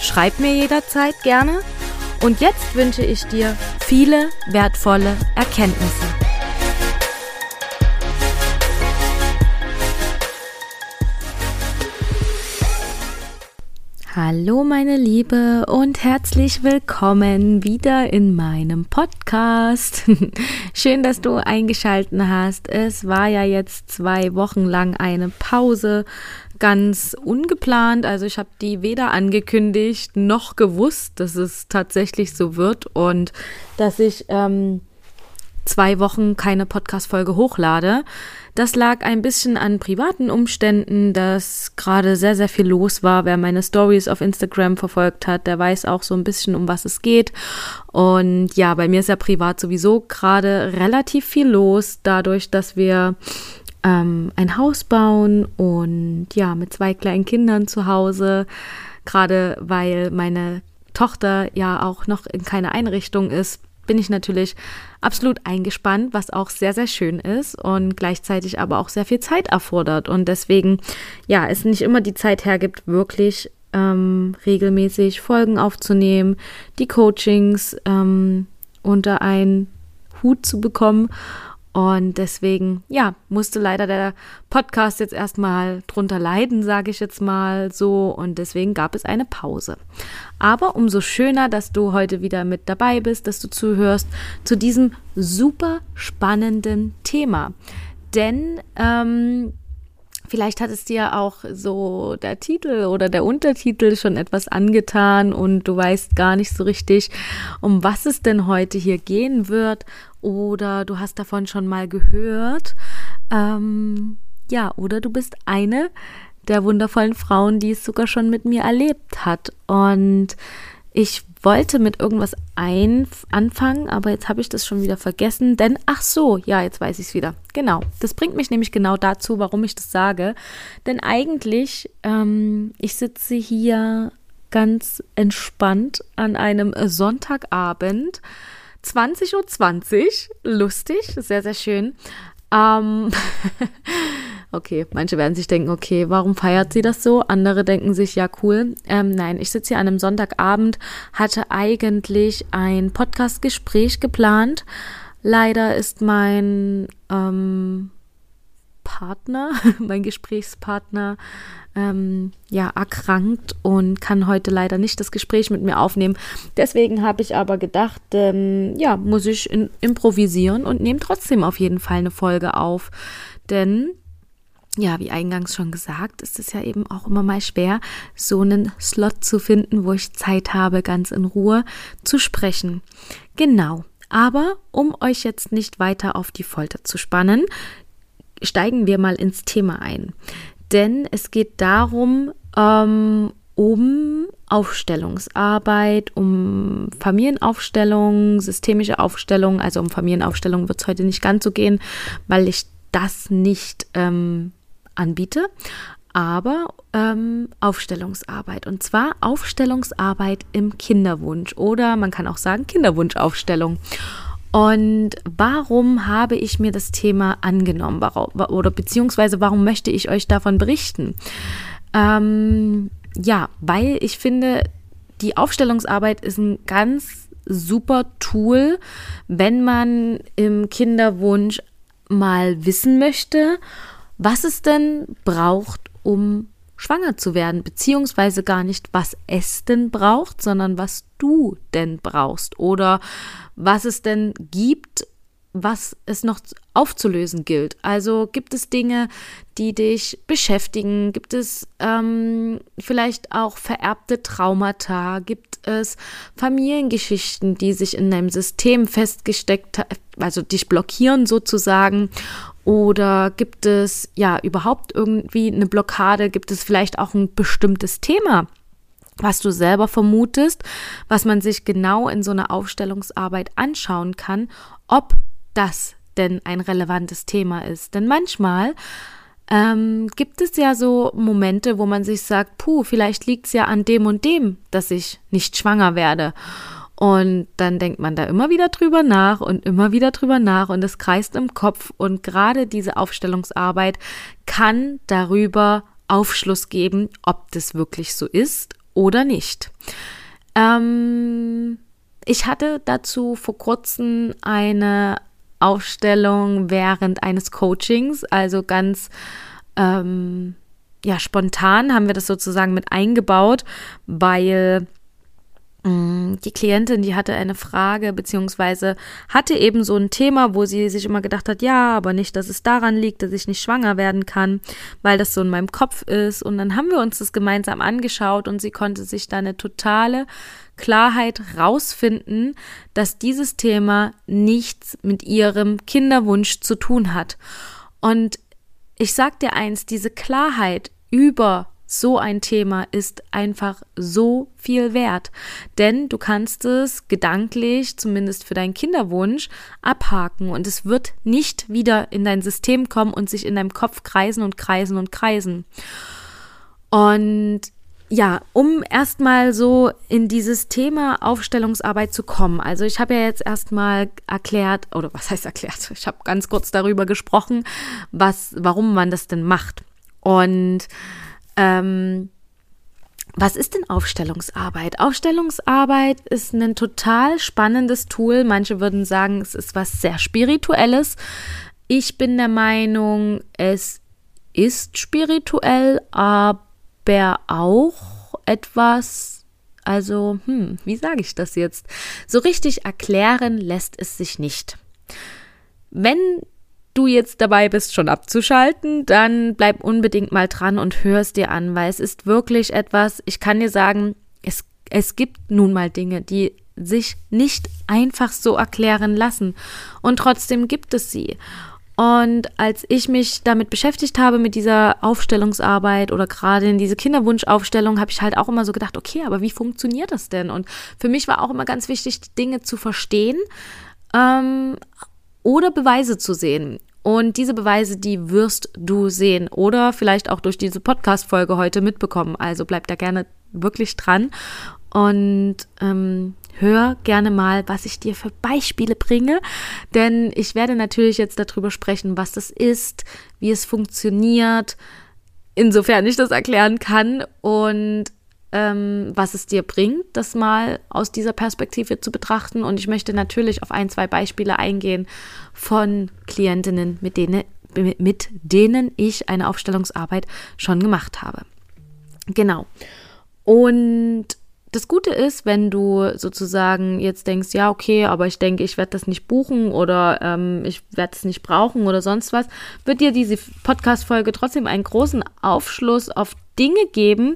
Schreib mir jederzeit gerne. Und jetzt wünsche ich dir viele wertvolle Erkenntnisse. Hallo meine Liebe und herzlich willkommen wieder in meinem Podcast. Schön, dass du eingeschalten hast. Es war ja jetzt zwei Wochen lang eine Pause ganz ungeplant. Also ich habe die weder angekündigt noch gewusst, dass es tatsächlich so wird und dass ich ähm, zwei Wochen keine Podcast-Folge hochlade. Das lag ein bisschen an privaten Umständen, dass gerade sehr, sehr viel los war. Wer meine Stories auf Instagram verfolgt hat, der weiß auch so ein bisschen, um was es geht. Und ja, bei mir ist ja privat sowieso gerade relativ viel los, dadurch, dass wir ähm, ein Haus bauen und ja, mit zwei kleinen Kindern zu Hause, gerade weil meine Tochter ja auch noch in keiner Einrichtung ist, bin ich natürlich absolut eingespannt, was auch sehr, sehr schön ist und gleichzeitig aber auch sehr viel Zeit erfordert. Und deswegen, ja, es nicht immer die Zeit hergibt, wirklich ähm, regelmäßig Folgen aufzunehmen, die Coachings ähm, unter einen Hut zu bekommen. Und deswegen, ja, musste leider der Podcast jetzt erstmal drunter leiden, sage ich jetzt mal so. Und deswegen gab es eine Pause. Aber umso schöner, dass du heute wieder mit dabei bist, dass du zuhörst zu diesem super spannenden Thema. Denn ähm, Vielleicht hat es dir auch so der Titel oder der Untertitel schon etwas angetan und du weißt gar nicht so richtig, um was es denn heute hier gehen wird oder du hast davon schon mal gehört. Ähm, ja, oder du bist eine der wundervollen Frauen, die es sogar schon mit mir erlebt hat. Und ich wollte mit irgendwas ein anfangen, aber jetzt habe ich das schon wieder vergessen. Denn, ach so, ja, jetzt weiß ich es wieder. Genau. Das bringt mich nämlich genau dazu, warum ich das sage. Denn eigentlich, ähm, ich sitze hier ganz entspannt an einem Sonntagabend. 20.20 Uhr, 20, lustig, sehr, sehr schön. Ähm, Okay, manche werden sich denken, okay, warum feiert sie das so? Andere denken sich, ja, cool. Ähm, nein, ich sitze hier an einem Sonntagabend, hatte eigentlich ein Podcast-Gespräch geplant. Leider ist mein ähm, Partner, mein Gesprächspartner, ähm, ja, erkrankt und kann heute leider nicht das Gespräch mit mir aufnehmen. Deswegen habe ich aber gedacht, ähm, ja, muss ich in, improvisieren und nehme trotzdem auf jeden Fall eine Folge auf. Denn ja, wie eingangs schon gesagt, ist es ja eben auch immer mal schwer, so einen Slot zu finden, wo ich Zeit habe, ganz in Ruhe zu sprechen. Genau. Aber um euch jetzt nicht weiter auf die Folter zu spannen, steigen wir mal ins Thema ein. Denn es geht darum, ähm, um Aufstellungsarbeit, um Familienaufstellung, systemische Aufstellung. Also um Familienaufstellung wird es heute nicht ganz so gehen, weil ich das nicht ähm, anbiete, aber ähm, Aufstellungsarbeit. Und zwar Aufstellungsarbeit im Kinderwunsch oder man kann auch sagen Kinderwunschaufstellung. Und warum habe ich mir das Thema angenommen oder beziehungsweise warum möchte ich euch davon berichten? Ähm, ja, weil ich finde, die Aufstellungsarbeit ist ein ganz super Tool, wenn man im Kinderwunsch mal wissen möchte, was es denn braucht, um schwanger zu werden, beziehungsweise gar nicht, was es denn braucht, sondern was du denn brauchst oder was es denn gibt, was es noch aufzulösen gilt. Also gibt es Dinge, die dich beschäftigen? Gibt es ähm, vielleicht auch vererbte Traumata? Gibt es Familiengeschichten, die sich in deinem System festgesteckt, also dich blockieren sozusagen? Oder gibt es ja überhaupt irgendwie eine Blockade? Gibt es vielleicht auch ein bestimmtes Thema, was du selber vermutest, was man sich genau in so einer Aufstellungsarbeit anschauen kann, ob das denn ein relevantes Thema ist. Denn manchmal ähm, gibt es ja so Momente, wo man sich sagt, puh, vielleicht liegt es ja an dem und dem, dass ich nicht schwanger werde. Und dann denkt man da immer wieder drüber nach und immer wieder drüber nach und es kreist im Kopf. Und gerade diese Aufstellungsarbeit kann darüber Aufschluss geben, ob das wirklich so ist oder nicht. Ähm, ich hatte dazu vor kurzem eine Aufstellung während eines Coachings, also ganz ähm, ja spontan haben wir das sozusagen mit eingebaut, weil die Klientin, die hatte eine Frage, beziehungsweise hatte eben so ein Thema, wo sie sich immer gedacht hat, ja, aber nicht, dass es daran liegt, dass ich nicht schwanger werden kann, weil das so in meinem Kopf ist. Und dann haben wir uns das gemeinsam angeschaut und sie konnte sich da eine totale Klarheit rausfinden, dass dieses Thema nichts mit ihrem Kinderwunsch zu tun hat. Und ich sag dir eins, diese Klarheit über so ein Thema ist einfach so viel wert. Denn du kannst es gedanklich, zumindest für deinen Kinderwunsch, abhaken und es wird nicht wieder in dein System kommen und sich in deinem Kopf kreisen und kreisen und kreisen. Und ja, um erstmal so in dieses Thema Aufstellungsarbeit zu kommen. Also ich habe ja jetzt erstmal erklärt, oder was heißt erklärt? Ich habe ganz kurz darüber gesprochen, was, warum man das denn macht. Und ähm, was ist denn Aufstellungsarbeit? Aufstellungsarbeit ist ein total spannendes Tool. Manche würden sagen, es ist was sehr Spirituelles. Ich bin der Meinung, es ist spirituell, aber auch etwas, also, hm, wie sage ich das jetzt? So richtig erklären lässt es sich nicht. Wenn du jetzt dabei bist, schon abzuschalten, dann bleib unbedingt mal dran und hör es dir an, weil es ist wirklich etwas, ich kann dir sagen, es, es gibt nun mal Dinge, die sich nicht einfach so erklären lassen. Und trotzdem gibt es sie. Und als ich mich damit beschäftigt habe, mit dieser Aufstellungsarbeit oder gerade in diese Kinderwunschaufstellung, habe ich halt auch immer so gedacht, okay, aber wie funktioniert das denn? Und für mich war auch immer ganz wichtig, Dinge zu verstehen, ähm, oder Beweise zu sehen. Und diese Beweise, die wirst du sehen oder vielleicht auch durch diese Podcast-Folge heute mitbekommen. Also bleib da gerne wirklich dran und ähm, hör gerne mal, was ich dir für Beispiele bringe. Denn ich werde natürlich jetzt darüber sprechen, was das ist, wie es funktioniert, insofern ich das erklären kann und ähm, was es dir bringt, das mal aus dieser Perspektive zu betrachten. Und ich möchte natürlich auf ein, zwei Beispiele eingehen von Klientinnen, mit denen, mit denen ich eine Aufstellungsarbeit schon gemacht habe. Genau. Und das Gute ist, wenn du sozusagen jetzt denkst, ja, okay, aber ich denke, ich werde das nicht buchen oder ähm, ich werde es nicht brauchen oder sonst was, wird dir diese Podcast-Folge trotzdem einen großen Aufschluss auf Dinge geben,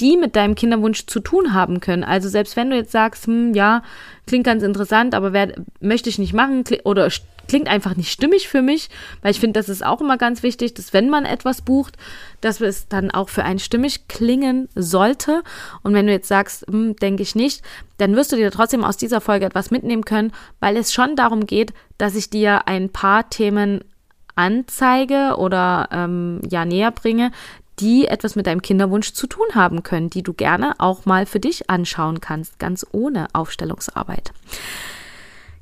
die mit deinem Kinderwunsch zu tun haben können. Also selbst wenn du jetzt sagst, hm, ja, klingt ganz interessant, aber wer, möchte ich nicht machen oder klingt einfach nicht stimmig für mich, weil ich finde, das ist auch immer ganz wichtig, dass wenn man etwas bucht, dass es dann auch für einen stimmig klingen sollte. Und wenn du jetzt sagst, hm, denke ich nicht, dann wirst du dir trotzdem aus dieser Folge etwas mitnehmen können, weil es schon darum geht, dass ich dir ein paar Themen anzeige oder ähm, ja näher bringe, die etwas mit deinem Kinderwunsch zu tun haben können, die du gerne auch mal für dich anschauen kannst, ganz ohne Aufstellungsarbeit.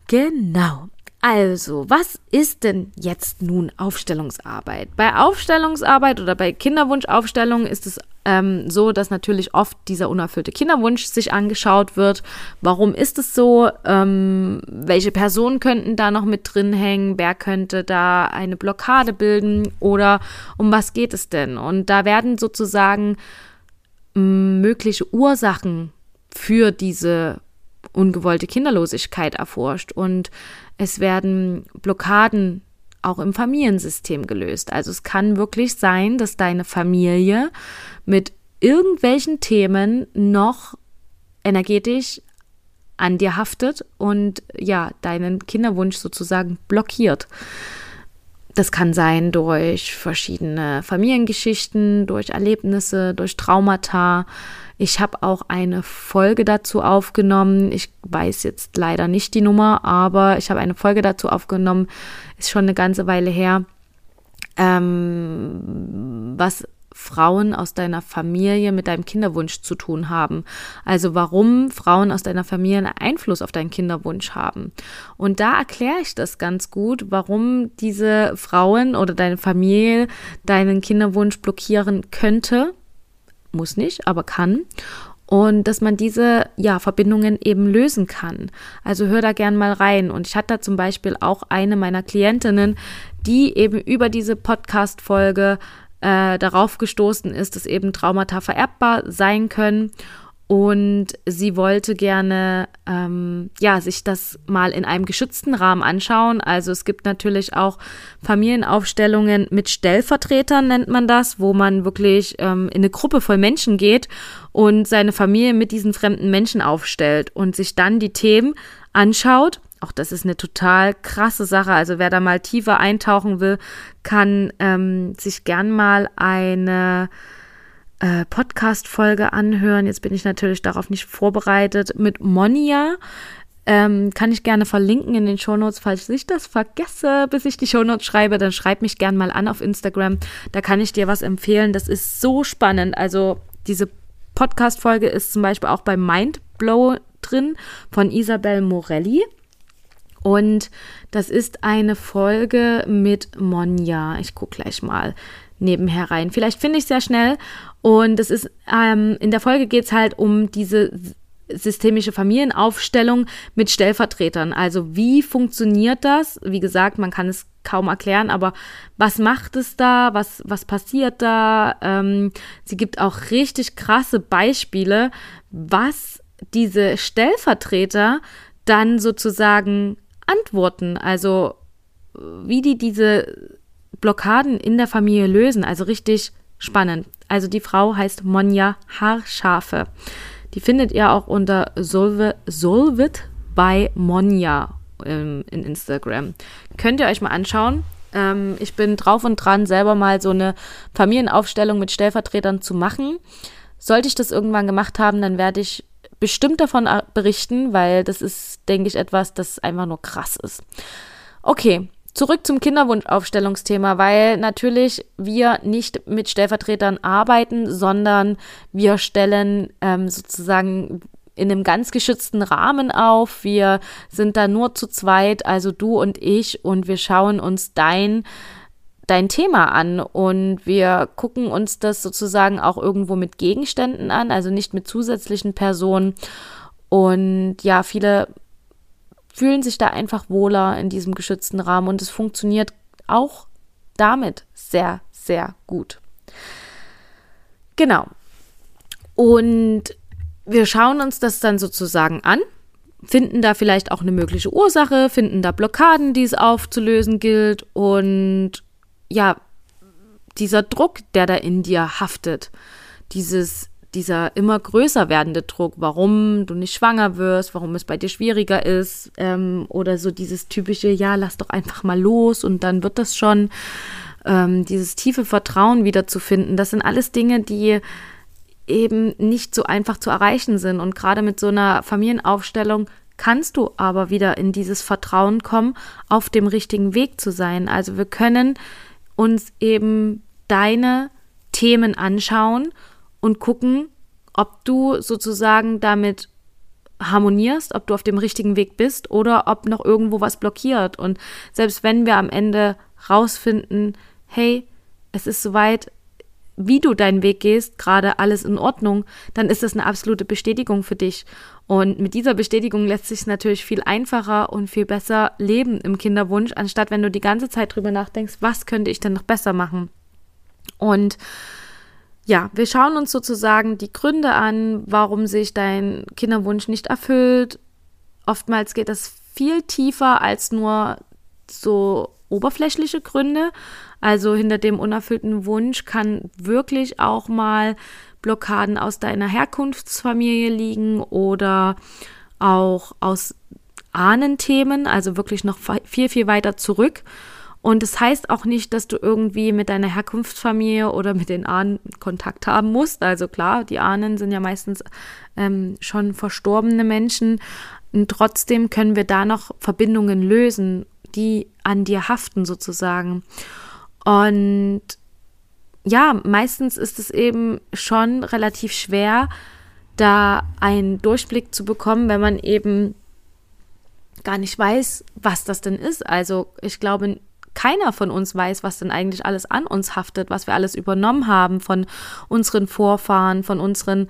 Genau. Also, was ist denn jetzt nun Aufstellungsarbeit? Bei Aufstellungsarbeit oder bei Kinderwunschaufstellung ist es ähm, so, dass natürlich oft dieser unerfüllte Kinderwunsch sich angeschaut wird. Warum ist es so? Ähm, welche Personen könnten da noch mit drin hängen? Wer könnte da eine Blockade bilden? Oder um was geht es denn? Und da werden sozusagen mögliche Ursachen für diese ungewollte Kinderlosigkeit erforscht und es werden Blockaden auch im Familiensystem gelöst. Also es kann wirklich sein, dass deine Familie mit irgendwelchen Themen noch energetisch an dir haftet und ja, deinen Kinderwunsch sozusagen blockiert. das kann sein durch verschiedene Familiengeschichten, durch Erlebnisse, durch Traumata. Ich habe auch eine Folge dazu aufgenommen. Ich weiß jetzt leider nicht die Nummer, aber ich habe eine Folge dazu aufgenommen. Ist schon eine ganze Weile her. Ähm, was Frauen aus deiner Familie mit deinem Kinderwunsch zu tun haben. Also warum Frauen aus deiner Familie einen Einfluss auf deinen Kinderwunsch haben. Und da erkläre ich das ganz gut, warum diese Frauen oder deine Familie deinen Kinderwunsch blockieren könnte. Muss nicht, aber kann und dass man diese ja, Verbindungen eben lösen kann. Also hör da gern mal rein. Und ich hatte da zum Beispiel auch eine meiner Klientinnen, die eben über diese Podcast-Folge äh, darauf gestoßen ist, dass eben Traumata vererbbar sein können. Und sie wollte gerne, ähm, ja, sich das mal in einem geschützten Rahmen anschauen. Also es gibt natürlich auch Familienaufstellungen mit Stellvertretern, nennt man das, wo man wirklich ähm, in eine Gruppe voll Menschen geht und seine Familie mit diesen fremden Menschen aufstellt und sich dann die Themen anschaut auch das ist eine total krasse Sache. Also wer da mal tiefer eintauchen will, kann ähm, sich gern mal eine äh, Podcast-Folge anhören. Jetzt bin ich natürlich darauf nicht vorbereitet. Mit Monia. Ähm, kann ich gerne verlinken in den Shownotes, falls ich das vergesse, bis ich die Shownotes schreibe, dann schreib mich gern mal an auf Instagram. Da kann ich dir was empfehlen. Das ist so spannend. Also diese Podcast-Folge ist zum Beispiel auch bei Mindblow drin von Isabel Morelli. Und das ist eine Folge mit Monja. Ich gucke gleich mal nebenher rein. Vielleicht finde ich es sehr schnell. Und es ist, ähm, in der Folge geht es halt um diese systemische Familienaufstellung mit Stellvertretern. Also wie funktioniert das? Wie gesagt, man kann es kaum erklären, aber was macht es da? Was, was passiert da? Ähm, sie gibt auch richtig krasse Beispiele, was diese Stellvertreter dann sozusagen antworten. Also wie die diese Blockaden in der Familie lösen. Also richtig spannend. Also die Frau heißt Monja Haarschafe. Die findet ihr auch unter Solve, Solvit bei Monja ähm, in Instagram. Könnt ihr euch mal anschauen. Ähm, ich bin drauf und dran, selber mal so eine Familienaufstellung mit Stellvertretern zu machen. Sollte ich das irgendwann gemacht haben, dann werde ich bestimmt davon berichten, weil das ist, denke ich, etwas, das einfach nur krass ist. Okay, zurück zum Kinderwunschaufstellungsthema, weil natürlich wir nicht mit Stellvertretern arbeiten, sondern wir stellen ähm, sozusagen in einem ganz geschützten Rahmen auf. Wir sind da nur zu zweit, also du und ich, und wir schauen uns dein dein Thema an und wir gucken uns das sozusagen auch irgendwo mit Gegenständen an, also nicht mit zusätzlichen Personen. Und ja, viele fühlen sich da einfach wohler in diesem geschützten Rahmen und es funktioniert auch damit sehr, sehr gut. Genau. Und wir schauen uns das dann sozusagen an, finden da vielleicht auch eine mögliche Ursache, finden da Blockaden, die es aufzulösen gilt und ja, dieser Druck, der da in dir haftet, dieses, dieser immer größer werdende Druck, warum du nicht schwanger wirst, warum es bei dir schwieriger ist, ähm, oder so dieses typische, ja, lass doch einfach mal los und dann wird das schon, ähm, dieses tiefe Vertrauen wiederzufinden, das sind alles Dinge, die eben nicht so einfach zu erreichen sind. Und gerade mit so einer Familienaufstellung kannst du aber wieder in dieses Vertrauen kommen, auf dem richtigen Weg zu sein. Also wir können uns eben deine Themen anschauen und gucken, ob du sozusagen damit harmonierst, ob du auf dem richtigen Weg bist oder ob noch irgendwo was blockiert. Und selbst wenn wir am Ende rausfinden, hey, es ist soweit, wie du deinen Weg gehst, gerade alles in Ordnung, dann ist das eine absolute Bestätigung für dich. Und mit dieser Bestätigung lässt sich natürlich viel einfacher und viel besser leben im Kinderwunsch, anstatt wenn du die ganze Zeit drüber nachdenkst, was könnte ich denn noch besser machen? Und ja, wir schauen uns sozusagen die Gründe an, warum sich dein Kinderwunsch nicht erfüllt. Oftmals geht das viel tiefer als nur so oberflächliche Gründe. Also hinter dem unerfüllten Wunsch kann wirklich auch mal Blockaden aus deiner Herkunftsfamilie liegen oder auch aus Ahnenthemen, also wirklich noch viel, viel weiter zurück. Und es das heißt auch nicht, dass du irgendwie mit deiner Herkunftsfamilie oder mit den Ahnen Kontakt haben musst. Also klar, die Ahnen sind ja meistens ähm, schon verstorbene Menschen. Und trotzdem können wir da noch Verbindungen lösen, die an dir haften sozusagen. Und ja, meistens ist es eben schon relativ schwer, da einen Durchblick zu bekommen, wenn man eben gar nicht weiß, was das denn ist. Also ich glaube, keiner von uns weiß, was denn eigentlich alles an uns haftet, was wir alles übernommen haben von unseren Vorfahren, von unseren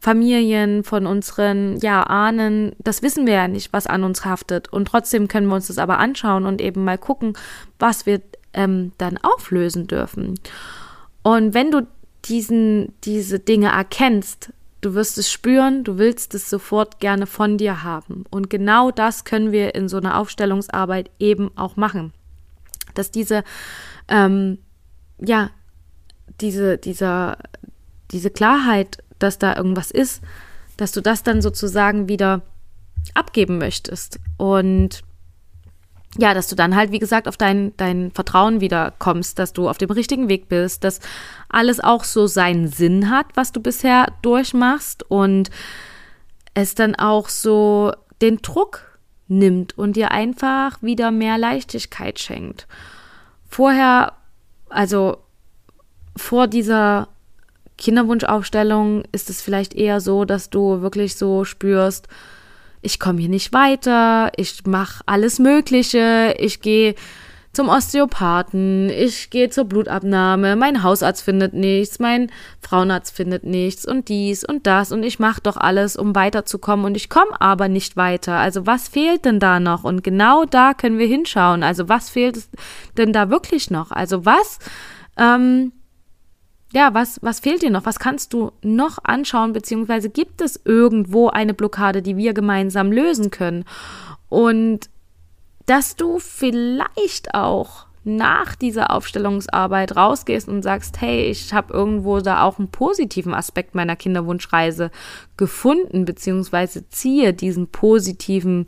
Familien, von unseren ja, Ahnen. Das wissen wir ja nicht, was an uns haftet. Und trotzdem können wir uns das aber anschauen und eben mal gucken, was wir ähm, dann auflösen dürfen. Und wenn du diesen, diese Dinge erkennst, du wirst es spüren, du willst es sofort gerne von dir haben. Und genau das können wir in so einer Aufstellungsarbeit eben auch machen. Dass diese, ähm, ja, diese, dieser, diese Klarheit, dass da irgendwas ist, dass du das dann sozusagen wieder abgeben möchtest. Und ja, dass du dann halt, wie gesagt, auf dein, dein Vertrauen wieder kommst, dass du auf dem richtigen Weg bist, dass alles auch so seinen Sinn hat, was du bisher durchmachst und es dann auch so den Druck nimmt und dir einfach wieder mehr Leichtigkeit schenkt. Vorher, also vor dieser Kinderwunschaufstellung ist es vielleicht eher so, dass du wirklich so spürst, ich komme hier nicht weiter, ich mache alles Mögliche, ich gehe zum Osteopathen, ich gehe zur Blutabnahme, mein Hausarzt findet nichts, mein Frauenarzt findet nichts und dies und das und ich mache doch alles, um weiterzukommen und ich komme aber nicht weiter. Also was fehlt denn da noch? Und genau da können wir hinschauen. Also was fehlt denn da wirklich noch? Also was ähm, ja, was, was fehlt dir noch? Was kannst du noch anschauen? Beziehungsweise gibt es irgendwo eine Blockade, die wir gemeinsam lösen können? Und dass du vielleicht auch nach dieser Aufstellungsarbeit rausgehst und sagst, hey, ich habe irgendwo da auch einen positiven Aspekt meiner Kinderwunschreise gefunden, beziehungsweise ziehe diesen positiven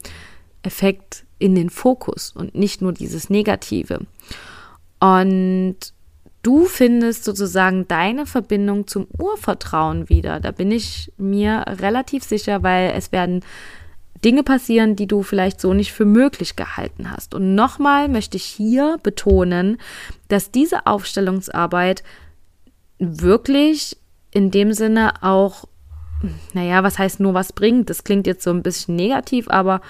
Effekt in den Fokus und nicht nur dieses Negative. Und du findest sozusagen deine Verbindung zum Urvertrauen wieder. Da bin ich mir relativ sicher, weil es werden Dinge passieren, die du vielleicht so nicht für möglich gehalten hast. Und nochmal möchte ich hier betonen, dass diese Aufstellungsarbeit wirklich in dem Sinne auch, naja, was heißt nur was bringt? Das klingt jetzt so ein bisschen negativ, aber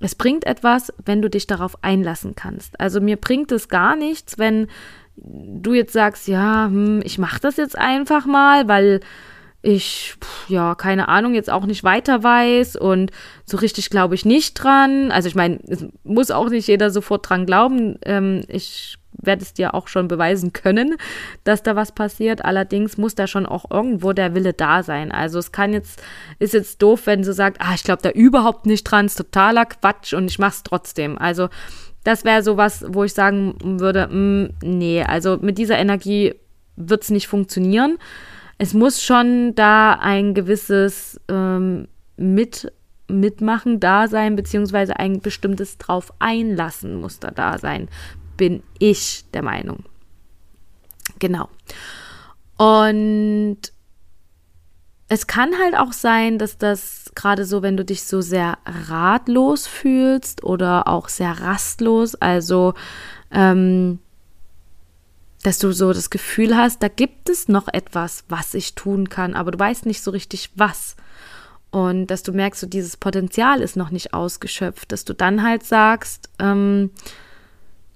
es bringt etwas, wenn du dich darauf einlassen kannst. Also mir bringt es gar nichts, wenn du jetzt sagst, ja, hm, ich mache das jetzt einfach mal, weil ich, ja, keine Ahnung, jetzt auch nicht weiter weiß und so richtig glaube ich nicht dran. Also ich meine, es muss auch nicht jeder sofort dran glauben. Ähm, ich werde es dir auch schon beweisen können, dass da was passiert. Allerdings muss da schon auch irgendwo der Wille da sein. Also es kann jetzt, ist jetzt doof, wenn du sagst, ah, ich glaube da überhaupt nicht dran, ist totaler Quatsch und ich mache es trotzdem. Also das wäre sowas, wo ich sagen würde, mh, mm, nee, also mit dieser Energie wird es nicht funktionieren. Es muss schon da ein gewisses ähm, mit, Mitmachen da sein, beziehungsweise ein bestimmtes drauf einlassen muss da da sein, bin ich der Meinung. Genau. Und es kann halt auch sein, dass das gerade so, wenn du dich so sehr ratlos fühlst oder auch sehr rastlos, also ähm, dass du so das Gefühl hast, da gibt es noch etwas, was ich tun kann, aber du weißt nicht so richtig was. Und dass du merkst, so dieses Potenzial ist noch nicht ausgeschöpft, dass du dann halt sagst, ähm,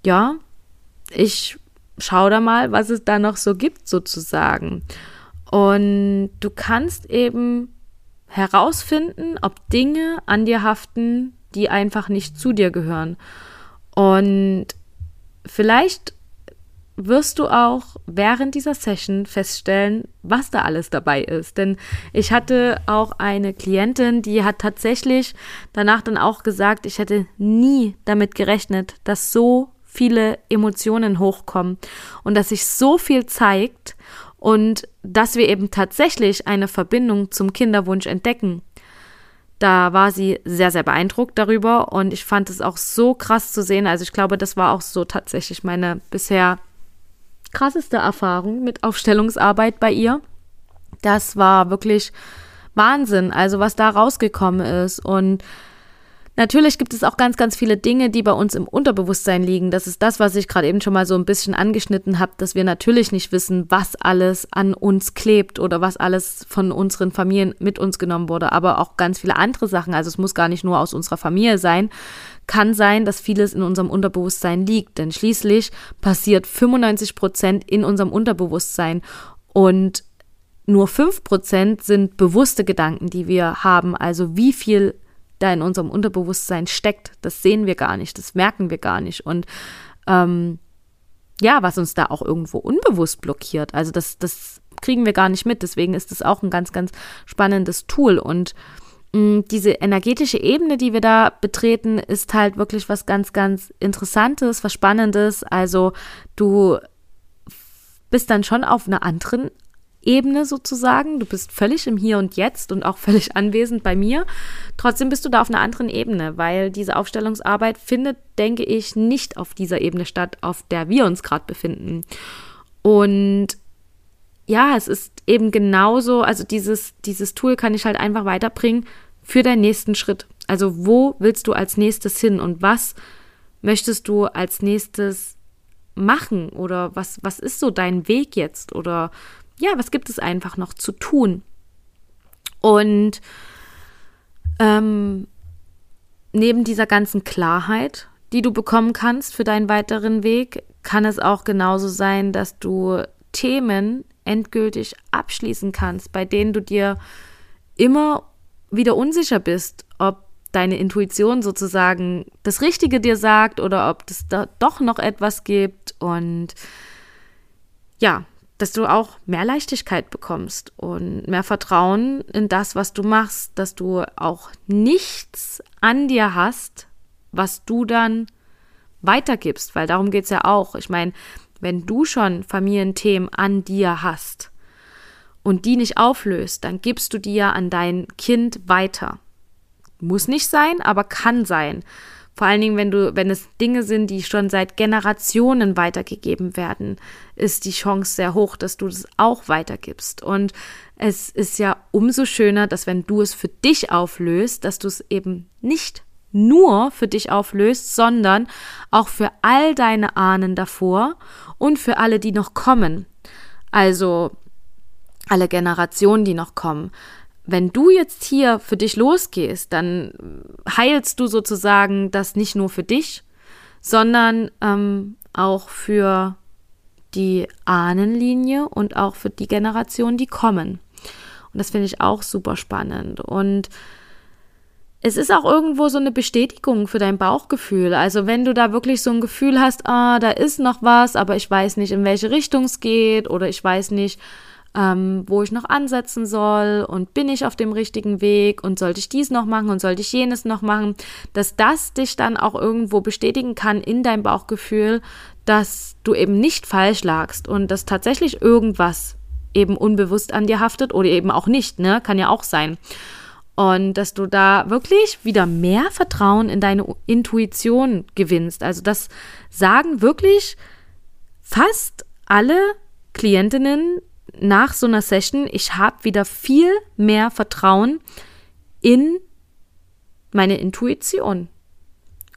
ja, ich schau da mal, was es da noch so gibt, sozusagen. Und du kannst eben herausfinden, ob Dinge an dir haften, die einfach nicht zu dir gehören. Und vielleicht wirst du auch während dieser Session feststellen, was da alles dabei ist. Denn ich hatte auch eine Klientin, die hat tatsächlich danach dann auch gesagt, ich hätte nie damit gerechnet, dass so viele Emotionen hochkommen und dass sich so viel zeigt und dass wir eben tatsächlich eine Verbindung zum Kinderwunsch entdecken. Da war sie sehr, sehr beeindruckt darüber und ich fand es auch so krass zu sehen. Also ich glaube, das war auch so tatsächlich meine bisher krasseste Erfahrung mit Aufstellungsarbeit bei ihr. Das war wirklich Wahnsinn, also was da rausgekommen ist und Natürlich gibt es auch ganz, ganz viele Dinge, die bei uns im Unterbewusstsein liegen. Das ist das, was ich gerade eben schon mal so ein bisschen angeschnitten habe, dass wir natürlich nicht wissen, was alles an uns klebt oder was alles von unseren Familien mit uns genommen wurde, aber auch ganz viele andere Sachen. Also es muss gar nicht nur aus unserer Familie sein. Kann sein, dass vieles in unserem Unterbewusstsein liegt, denn schließlich passiert 95 Prozent in unserem Unterbewusstsein und nur 5 Prozent sind bewusste Gedanken, die wir haben. Also wie viel da in unserem Unterbewusstsein steckt. Das sehen wir gar nicht, das merken wir gar nicht. Und ähm, ja, was uns da auch irgendwo unbewusst blockiert. Also das, das kriegen wir gar nicht mit. Deswegen ist das auch ein ganz, ganz spannendes Tool. Und diese energetische Ebene, die wir da betreten, ist halt wirklich was ganz, ganz Interessantes, was Spannendes. Also du bist dann schon auf einer anderen Ebene sozusagen. Du bist völlig im Hier und Jetzt und auch völlig anwesend bei mir. Trotzdem bist du da auf einer anderen Ebene, weil diese Aufstellungsarbeit findet, denke ich, nicht auf dieser Ebene statt, auf der wir uns gerade befinden. Und ja, es ist eben genauso, also dieses, dieses Tool kann ich halt einfach weiterbringen für deinen nächsten Schritt. Also wo willst du als nächstes hin und was möchtest du als nächstes machen oder was, was ist so dein Weg jetzt oder ja, was gibt es einfach noch zu tun? Und ähm, neben dieser ganzen Klarheit, die du bekommen kannst für deinen weiteren Weg, kann es auch genauso sein, dass du Themen endgültig abschließen kannst, bei denen du dir immer wieder unsicher bist, ob deine Intuition sozusagen das Richtige dir sagt oder ob es da doch noch etwas gibt. Und ja, dass du auch mehr Leichtigkeit bekommst und mehr Vertrauen in das, was du machst, dass du auch nichts an dir hast, was du dann weitergibst, weil darum geht es ja auch. Ich meine, wenn du schon Familienthemen an dir hast und die nicht auflöst, dann gibst du die ja an dein Kind weiter. Muss nicht sein, aber kann sein. Vor allen Dingen, wenn du, wenn es Dinge sind, die schon seit Generationen weitergegeben werden, ist die Chance sehr hoch, dass du das auch weitergibst. Und es ist ja umso schöner, dass wenn du es für dich auflöst, dass du es eben nicht nur für dich auflöst, sondern auch für all deine Ahnen davor und für alle, die noch kommen. Also alle Generationen, die noch kommen wenn du jetzt hier für dich losgehst, dann heilst du sozusagen das nicht nur für dich, sondern ähm, auch für die Ahnenlinie und auch für die Generation, die kommen. Und das finde ich auch super spannend. Und es ist auch irgendwo so eine Bestätigung für dein Bauchgefühl. Also wenn du da wirklich so ein Gefühl hast, ah, da ist noch was, aber ich weiß nicht, in welche Richtung es geht oder ich weiß nicht, ähm, wo ich noch ansetzen soll und bin ich auf dem richtigen Weg und sollte ich dies noch machen und sollte ich jenes noch machen, dass das dich dann auch irgendwo bestätigen kann in deinem Bauchgefühl, dass du eben nicht falsch lagst und dass tatsächlich irgendwas eben unbewusst an dir haftet oder eben auch nicht, ne? Kann ja auch sein. Und dass du da wirklich wieder mehr Vertrauen in deine Intuition gewinnst. Also das sagen wirklich fast alle Klientinnen nach so einer Session, ich habe wieder viel mehr Vertrauen in meine Intuition.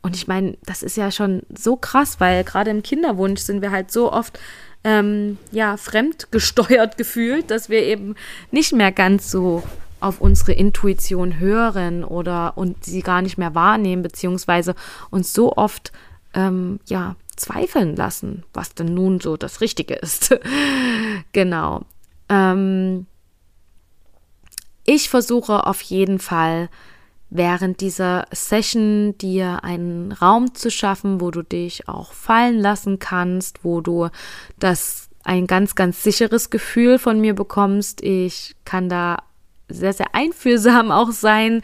Und ich meine, das ist ja schon so krass, weil gerade im Kinderwunsch sind wir halt so oft ähm, ja fremdgesteuert gefühlt, dass wir eben nicht mehr ganz so auf unsere Intuition hören oder und sie gar nicht mehr wahrnehmen beziehungsweise uns so oft ähm, ja zweifeln lassen, was denn nun so das Richtige ist. genau. Ähm, ich versuche auf jeden Fall während dieser Session dir einen Raum zu schaffen, wo du dich auch fallen lassen kannst, wo du das ein ganz, ganz sicheres Gefühl von mir bekommst. Ich kann da sehr, sehr einfühlsam auch sein.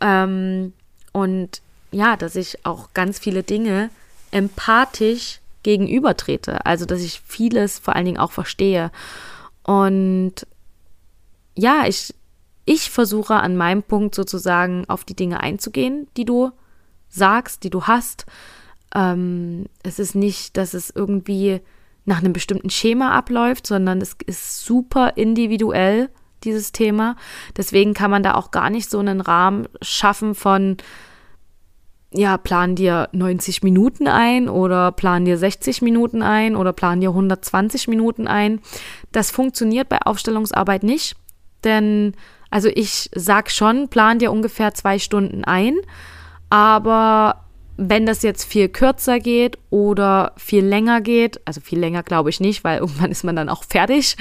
Ähm, und ja, dass ich auch ganz viele Dinge empathisch gegenübertrete. Also, dass ich vieles vor allen Dingen auch verstehe. Und ja, ich, ich versuche an meinem Punkt sozusagen auf die Dinge einzugehen, die du sagst, die du hast. Ähm, es ist nicht, dass es irgendwie nach einem bestimmten Schema abläuft, sondern es ist super individuell, dieses Thema. Deswegen kann man da auch gar nicht so einen Rahmen schaffen von, ja, plan dir 90 Minuten ein oder plan dir 60 Minuten ein oder plan dir 120 Minuten ein. Das funktioniert bei Aufstellungsarbeit nicht, denn also ich sag schon, plan dir ungefähr zwei Stunden ein, aber wenn das jetzt viel kürzer geht oder viel länger geht, also viel länger glaube ich nicht, weil irgendwann ist man dann auch fertig.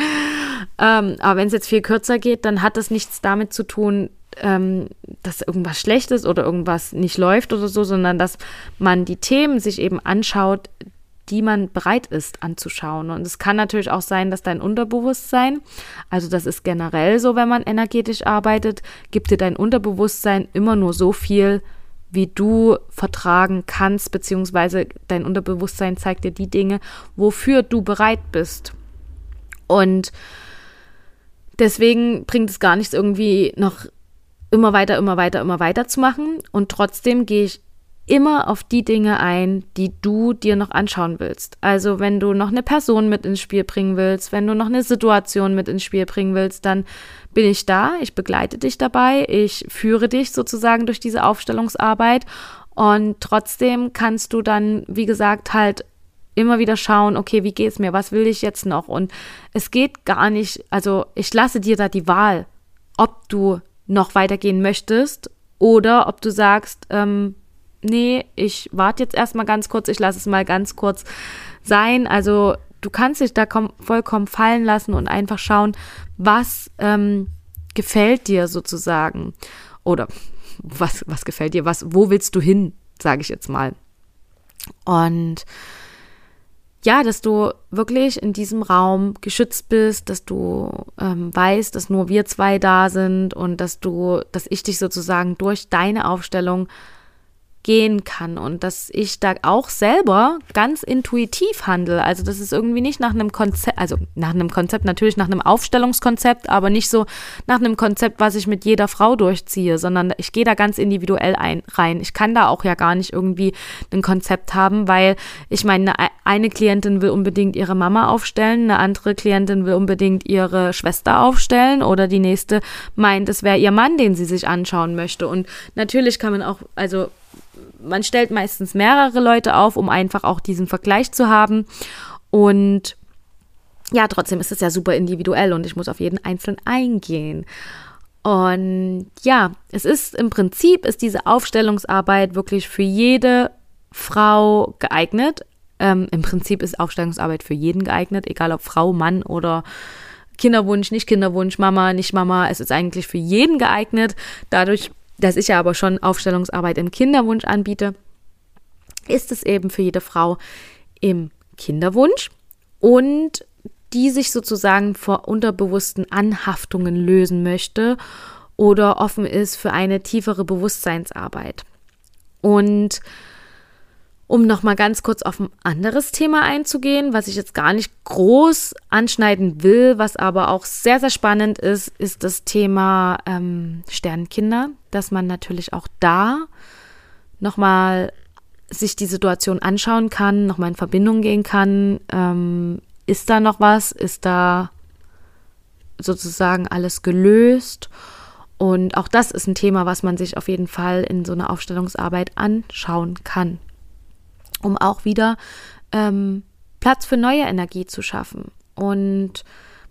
Ähm, aber wenn es jetzt viel kürzer geht, dann hat das nichts damit zu tun, ähm, dass irgendwas schlecht ist oder irgendwas nicht läuft oder so, sondern dass man die Themen sich eben anschaut, die man bereit ist anzuschauen. Und es kann natürlich auch sein, dass dein Unterbewusstsein, also das ist generell so, wenn man energetisch arbeitet, gibt dir dein Unterbewusstsein immer nur so viel, wie du vertragen kannst, beziehungsweise dein Unterbewusstsein zeigt dir die Dinge, wofür du bereit bist. Und deswegen bringt es gar nichts, irgendwie noch immer weiter, immer weiter, immer weiter zu machen. Und trotzdem gehe ich immer auf die Dinge ein, die du dir noch anschauen willst. Also wenn du noch eine Person mit ins Spiel bringen willst, wenn du noch eine Situation mit ins Spiel bringen willst, dann bin ich da, ich begleite dich dabei, ich führe dich sozusagen durch diese Aufstellungsarbeit und trotzdem kannst du dann, wie gesagt, halt immer wieder schauen, okay, wie geht's mir, was will ich jetzt noch? Und es geht gar nicht, also ich lasse dir da die Wahl, ob du noch weitergehen möchtest oder ob du sagst, ähm, nee, ich warte jetzt erstmal ganz kurz, ich lasse es mal ganz kurz sein. Also du kannst dich da vollkommen fallen lassen und einfach schauen, was ähm, gefällt dir sozusagen. Oder was, was gefällt dir, was, wo willst du hin, sage ich jetzt mal. Und ja, dass du wirklich in diesem Raum geschützt bist, dass du ähm, weißt, dass nur wir zwei da sind und dass du, dass ich dich sozusagen durch deine Aufstellung gehen kann und dass ich da auch selber ganz intuitiv handle. Also das ist irgendwie nicht nach einem Konzept, also nach einem Konzept, natürlich nach einem Aufstellungskonzept, aber nicht so nach einem Konzept, was ich mit jeder Frau durchziehe, sondern ich gehe da ganz individuell ein, rein. Ich kann da auch ja gar nicht irgendwie ein Konzept haben, weil ich meine, eine Klientin will unbedingt ihre Mama aufstellen, eine andere Klientin will unbedingt ihre Schwester aufstellen oder die nächste meint, es wäre ihr Mann, den sie sich anschauen möchte. Und natürlich kann man auch, also man stellt meistens mehrere Leute auf, um einfach auch diesen Vergleich zu haben. Und ja, trotzdem ist es ja super individuell und ich muss auf jeden Einzelnen eingehen. Und ja, es ist im Prinzip, ist diese Aufstellungsarbeit wirklich für jede Frau geeignet. Ähm, Im Prinzip ist Aufstellungsarbeit für jeden geeignet, egal ob Frau, Mann oder Kinderwunsch, nicht Kinderwunsch, Mama, nicht Mama. Es ist eigentlich für jeden geeignet. Dadurch dass ich ja aber schon Aufstellungsarbeit im Kinderwunsch anbiete, ist es eben für jede Frau im Kinderwunsch und die sich sozusagen vor unterbewussten Anhaftungen lösen möchte oder offen ist für eine tiefere Bewusstseinsarbeit. Und um nochmal ganz kurz auf ein anderes Thema einzugehen, was ich jetzt gar nicht groß anschneiden will, was aber auch sehr, sehr spannend ist, ist das Thema ähm, Sternkinder, dass man natürlich auch da nochmal sich die Situation anschauen kann, nochmal in Verbindung gehen kann. Ähm, ist da noch was? Ist da sozusagen alles gelöst? Und auch das ist ein Thema, was man sich auf jeden Fall in so einer Aufstellungsarbeit anschauen kann um auch wieder ähm, Platz für neue Energie zu schaffen. Und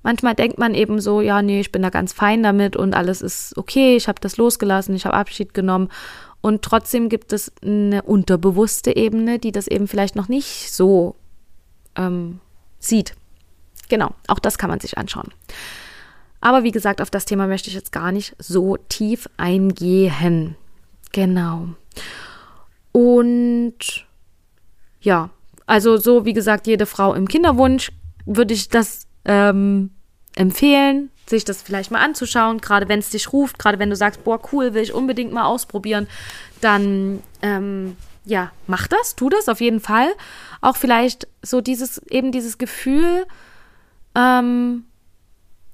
manchmal denkt man eben so, ja, nee, ich bin da ganz fein damit und alles ist okay, ich habe das losgelassen, ich habe Abschied genommen. Und trotzdem gibt es eine unterbewusste Ebene, die das eben vielleicht noch nicht so ähm, sieht. Genau, auch das kann man sich anschauen. Aber wie gesagt, auf das Thema möchte ich jetzt gar nicht so tief eingehen. Genau. Und ja, also so wie gesagt, jede Frau im Kinderwunsch würde ich das ähm, empfehlen, sich das vielleicht mal anzuschauen, gerade wenn es dich ruft, gerade wenn du sagst, boah, cool, will ich unbedingt mal ausprobieren, dann ähm, ja, mach das, tu das auf jeden Fall. Auch vielleicht so dieses, eben dieses Gefühl, ähm,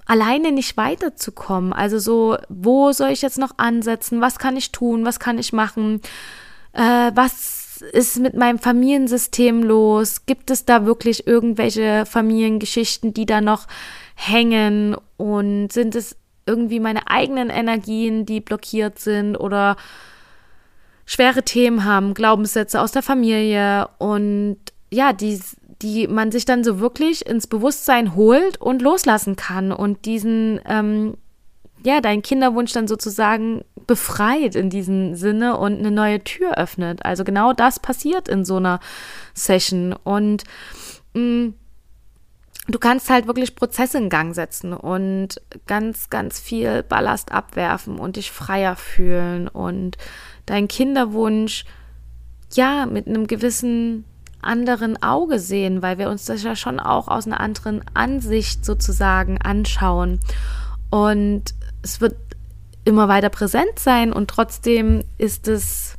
alleine nicht weiterzukommen. Also so, wo soll ich jetzt noch ansetzen? Was kann ich tun? Was kann ich machen? Äh, was ist mit meinem Familiensystem los? Gibt es da wirklich irgendwelche Familiengeschichten, die da noch hängen? Und sind es irgendwie meine eigenen Energien, die blockiert sind oder schwere Themen haben, Glaubenssätze aus der Familie und ja, die, die man sich dann so wirklich ins Bewusstsein holt und loslassen kann und diesen, ähm, ja, deinen Kinderwunsch dann sozusagen befreit in diesem Sinne und eine neue Tür öffnet. Also genau das passiert in so einer Session und mh, mm, du kannst halt wirklich Prozesse in Gang setzen und ganz, ganz viel Ballast abwerfen und dich freier fühlen und deinen Kinderwunsch ja mit einem gewissen anderen Auge sehen, weil wir uns das ja schon auch aus einer anderen Ansicht sozusagen anschauen. Und es wird immer weiter präsent sein und trotzdem ist es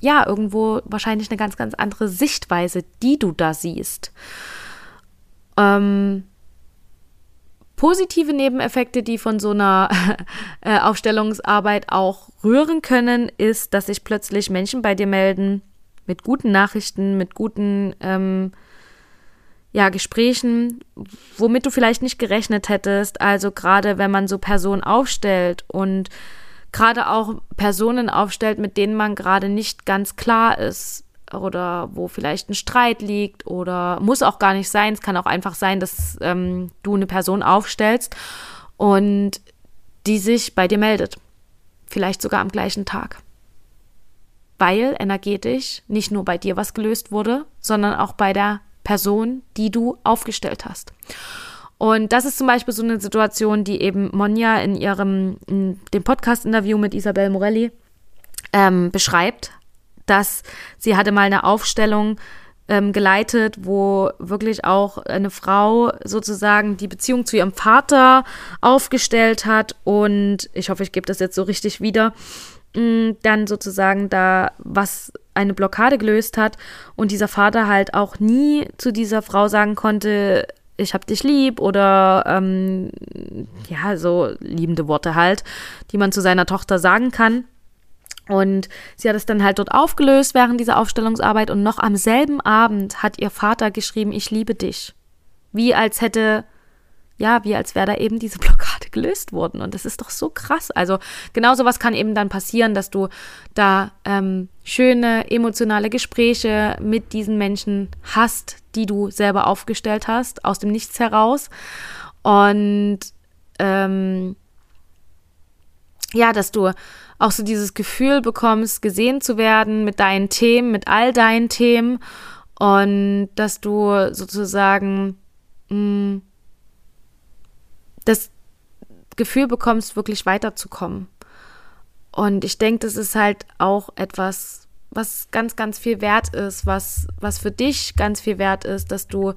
ja irgendwo wahrscheinlich eine ganz, ganz andere Sichtweise, die du da siehst. Ähm, positive Nebeneffekte, die von so einer äh, Aufstellungsarbeit auch rühren können, ist, dass sich plötzlich Menschen bei dir melden mit guten Nachrichten, mit guten ähm, ja, Gesprächen, womit du vielleicht nicht gerechnet hättest. Also gerade wenn man so Personen aufstellt und gerade auch Personen aufstellt, mit denen man gerade nicht ganz klar ist oder wo vielleicht ein Streit liegt oder muss auch gar nicht sein. Es kann auch einfach sein, dass ähm, du eine Person aufstellst und die sich bei dir meldet. Vielleicht sogar am gleichen Tag. Weil energetisch nicht nur bei dir was gelöst wurde, sondern auch bei der Person, die du aufgestellt hast. Und das ist zum Beispiel so eine Situation, die eben Monja in ihrem in dem Podcast-Interview mit Isabel Morelli ähm, beschreibt dass sie hatte mal eine Aufstellung ähm, geleitet, wo wirklich auch eine Frau sozusagen die Beziehung zu ihrem Vater aufgestellt hat und ich hoffe, ich gebe das jetzt so richtig wieder, mm, dann sozusagen da was eine Blockade gelöst hat und dieser Vater halt auch nie zu dieser Frau sagen konnte, ich hab dich lieb oder ähm, ja, so liebende Worte halt, die man zu seiner Tochter sagen kann. Und sie hat es dann halt dort aufgelöst während dieser Aufstellungsarbeit und noch am selben Abend hat ihr Vater geschrieben, ich liebe dich. Wie als hätte, ja, wie als wäre da eben diese Blockade gelöst worden. Und das ist doch so krass. Also genau sowas kann eben dann passieren, dass du da ähm, schöne emotionale Gespräche mit diesen Menschen hast, die du selber aufgestellt hast, aus dem Nichts heraus. Und ähm, ja, dass du auch so dieses Gefühl bekommst, gesehen zu werden mit deinen Themen, mit all deinen Themen und dass du sozusagen mh, mm, das Gefühl bekommst, wirklich weiterzukommen. Und ich denke, das ist halt auch etwas, was ganz, ganz viel wert ist, was, was für dich ganz viel wert ist, dass du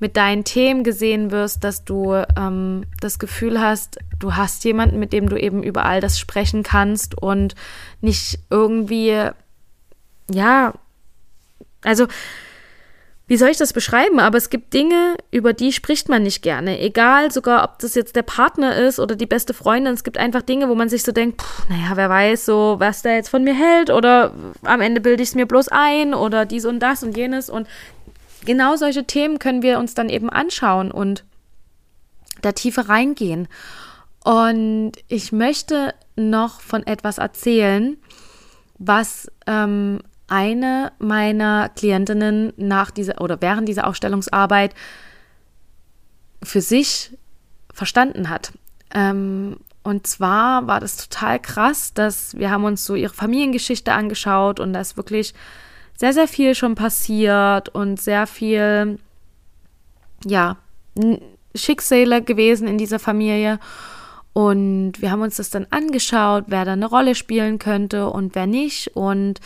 mit deinen Themen gesehen wirst, dass du ähm, das Gefühl hast, du hast jemanden, mit dem du eben über all das sprechen kannst und nicht irgendwie, ja, also wie soll ich das beschreiben? Aber es gibt Dinge, über die spricht man nicht gerne. Egal, sogar ob das jetzt der Partner ist oder die beste Freundin. Es gibt einfach Dinge, wo man sich so denkt, pff, naja, wer weiß so, was der jetzt von mir hält oder am Ende bilde ich es mir bloß ein oder dies und das und jenes. Und genau solche Themen können wir uns dann eben anschauen und da tiefer reingehen. Und ich möchte noch von etwas erzählen, was ähm, eine meiner Klientinnen nach dieser oder während dieser Aufstellungsarbeit für sich verstanden hat. Ähm, und zwar war das total krass, dass wir haben uns so ihre Familiengeschichte angeschaut und da ist wirklich sehr, sehr viel schon passiert und sehr viel, ja, Schicksale gewesen in dieser Familie. Und wir haben uns das dann angeschaut, wer da eine Rolle spielen könnte und wer nicht. Und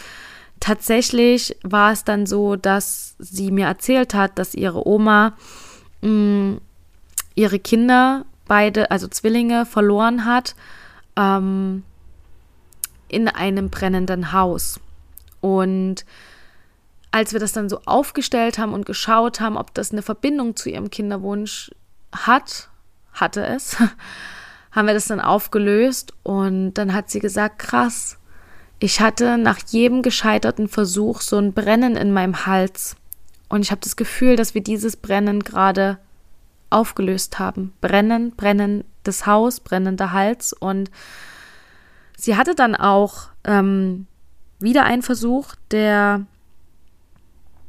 tatsächlich war es dann so, dass sie mir erzählt hat, dass ihre Oma mh, mm, ihre Kinder, beide, also Zwillinge, verloren hat ähm, in einem brennenden Haus. Und als wir das dann so aufgestellt haben und geschaut haben, ob das eine Verbindung zu ihrem Kinderwunsch hat, hatte es, haben wir das dann aufgelöst und dann hat sie gesagt, krass, ich hatte nach jedem gescheiterten Versuch so ein Brennen in meinem Hals. Und ich habe das Gefühl, dass wir dieses Brennen gerade aufgelöst haben. Brennen, brennen das Haus, brennender Hals. Und sie hatte dann auch ähm, wieder einen Versuch, der,